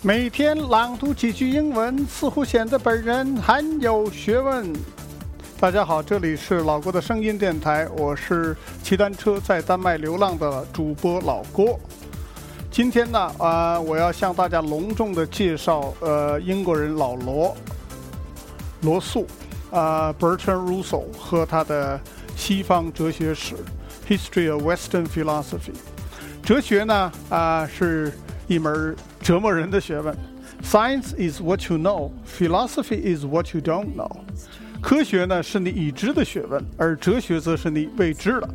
每天朗读几句英文，似乎显得本人很有学问。大家好，这里是老郭的声音电台，我是骑单车在丹麦流浪的主播老郭。今天呢，啊，我要向大家隆重的介绍，呃，英国人老罗罗素，啊，Bertrand Russell 和他的西方哲学史 （History of Western Philosophy）。哲学呢，啊，是一门折磨人的学问。Science is what you know, philosophy is what you don't know。科学呢是你已知的学问，而哲学则是你未知的。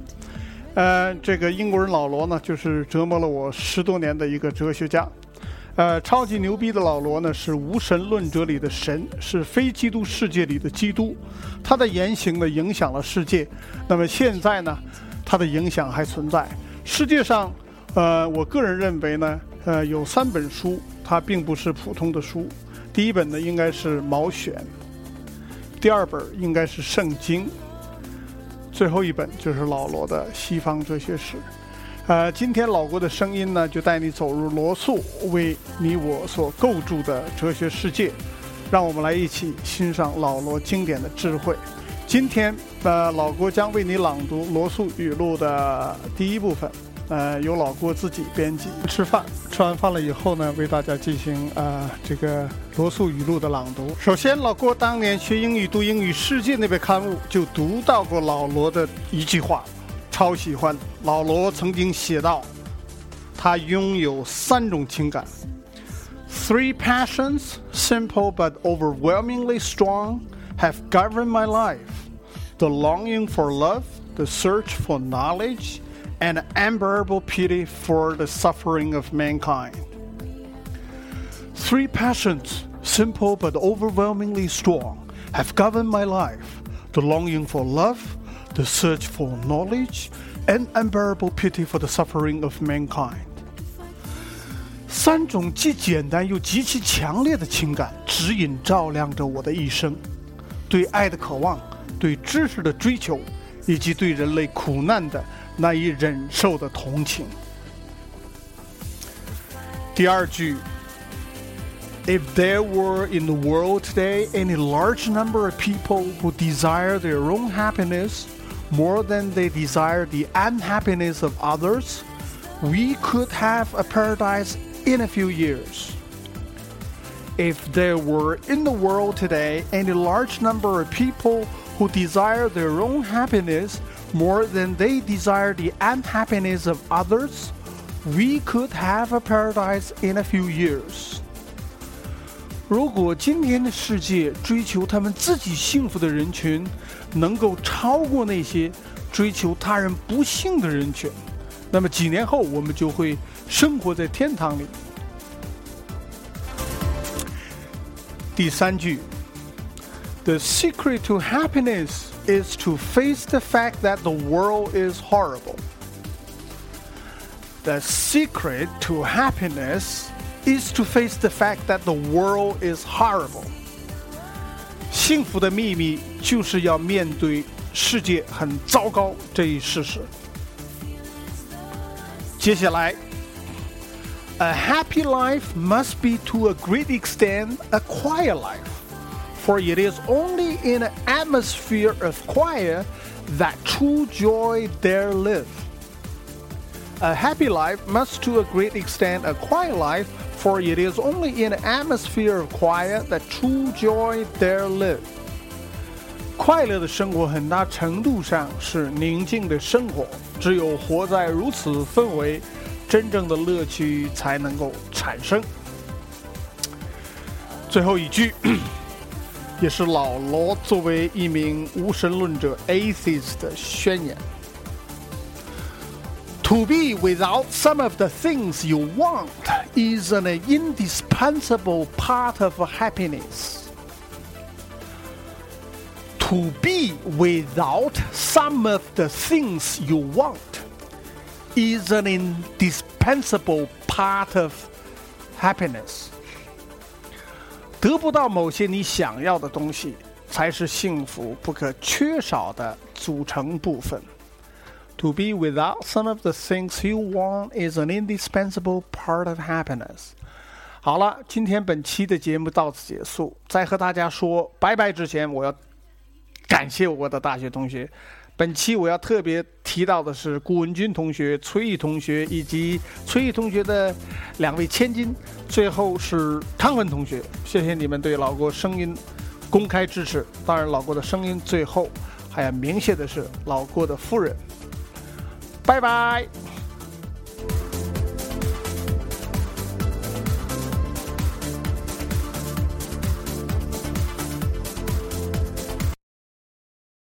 呃，这个英国人老罗呢，就是折磨了我十多年的一个哲学家。呃，超级牛逼的老罗呢，是无神论者里的神，是非基督世界里的基督。他的言行呢，影响了世界。那么现在呢，他的影响还存在。世界上，呃，我个人认为呢。呃，有三本书，它并不是普通的书。第一本呢，应该是《毛选》；第二本应该是《圣经》；最后一本就是老罗的《西方哲学史》。呃，今天老郭的声音呢，就带你走入罗素为你我所构筑的哲学世界，让我们来一起欣赏老罗经典的智慧。今天，呃，老郭将为你朗读罗素语录的第一部分。呃，由老郭自己编辑。吃饭，吃完饭了以后呢，为大家进行呃这个罗素语录的朗读。首先，老郭当年学英语读《英语世界》那本刊物，就读到过老罗的一句话，超喜欢。老罗曾经写道：“他拥有三种情感，Three passions, simple but overwhelmingly strong, have governed my life: the longing for love, the search for knowledge.” and unbearable pity for the suffering of mankind. Three passions, simple but overwhelmingly strong, have governed my life the longing for love, the search for knowledge, and unbearable pity for the suffering of mankind. 三种既简单又极其强烈的情感指引照亮着我的一生：对爱的渴望，对知识的追求，以及对人类苦难的 难以忍受的同情。第二句：If there were in the world today any large number of people who desire their own happiness more than they desire the unhappiness of others, we could have a paradise in a few years. If there were in the world today any large number of people who desire their own happiness more than they desire the unhappiness of others, we could have a paradise in a few years. 如果今天的世界追求他们自己幸福的人群，能够超过那些追求他人不幸的人群，那么几年后我们就会生活在天堂里。第三句 ，The secret to happiness is to face the fact that the world is horrible. The secret to happiness is to face the fact that the world is horrible. 幸福的秘密就是要面对世界很糟糕这一事实。接下来，A happy life must be to a great extent a quiet life for it is only in an atmosphere of quiet that true joy there live. A happy life must to a great extent a quiet life, for it is only in an atmosphere of quiet that true joy there live. 快乐的生活很大程度上是宁静的生活，只有活在如此氛围，真正的乐趣才能够产生。最后一句。 也是老罗作为一名无神论者 （atheist） 的宣言：To be without some of the things you want is an indispensable part of happiness. To be without some of the things you want is an indispensable part of happiness. 得不到某些你想要的东西，才是幸福不可缺少的组成部分。To be without some of the things you want is an indispensable part of happiness。好了，今天本期的节目到此结束。在和大家说拜拜之前，我要感谢我的大学同学。本期我要特别提到的是顾文军同学、崔毅同学以及崔毅同学的两位千金。最后是康文同学，谢谢你们对老郭声音公开支持。当然，老郭的声音最后还要鸣谢的是老郭的夫人。拜拜。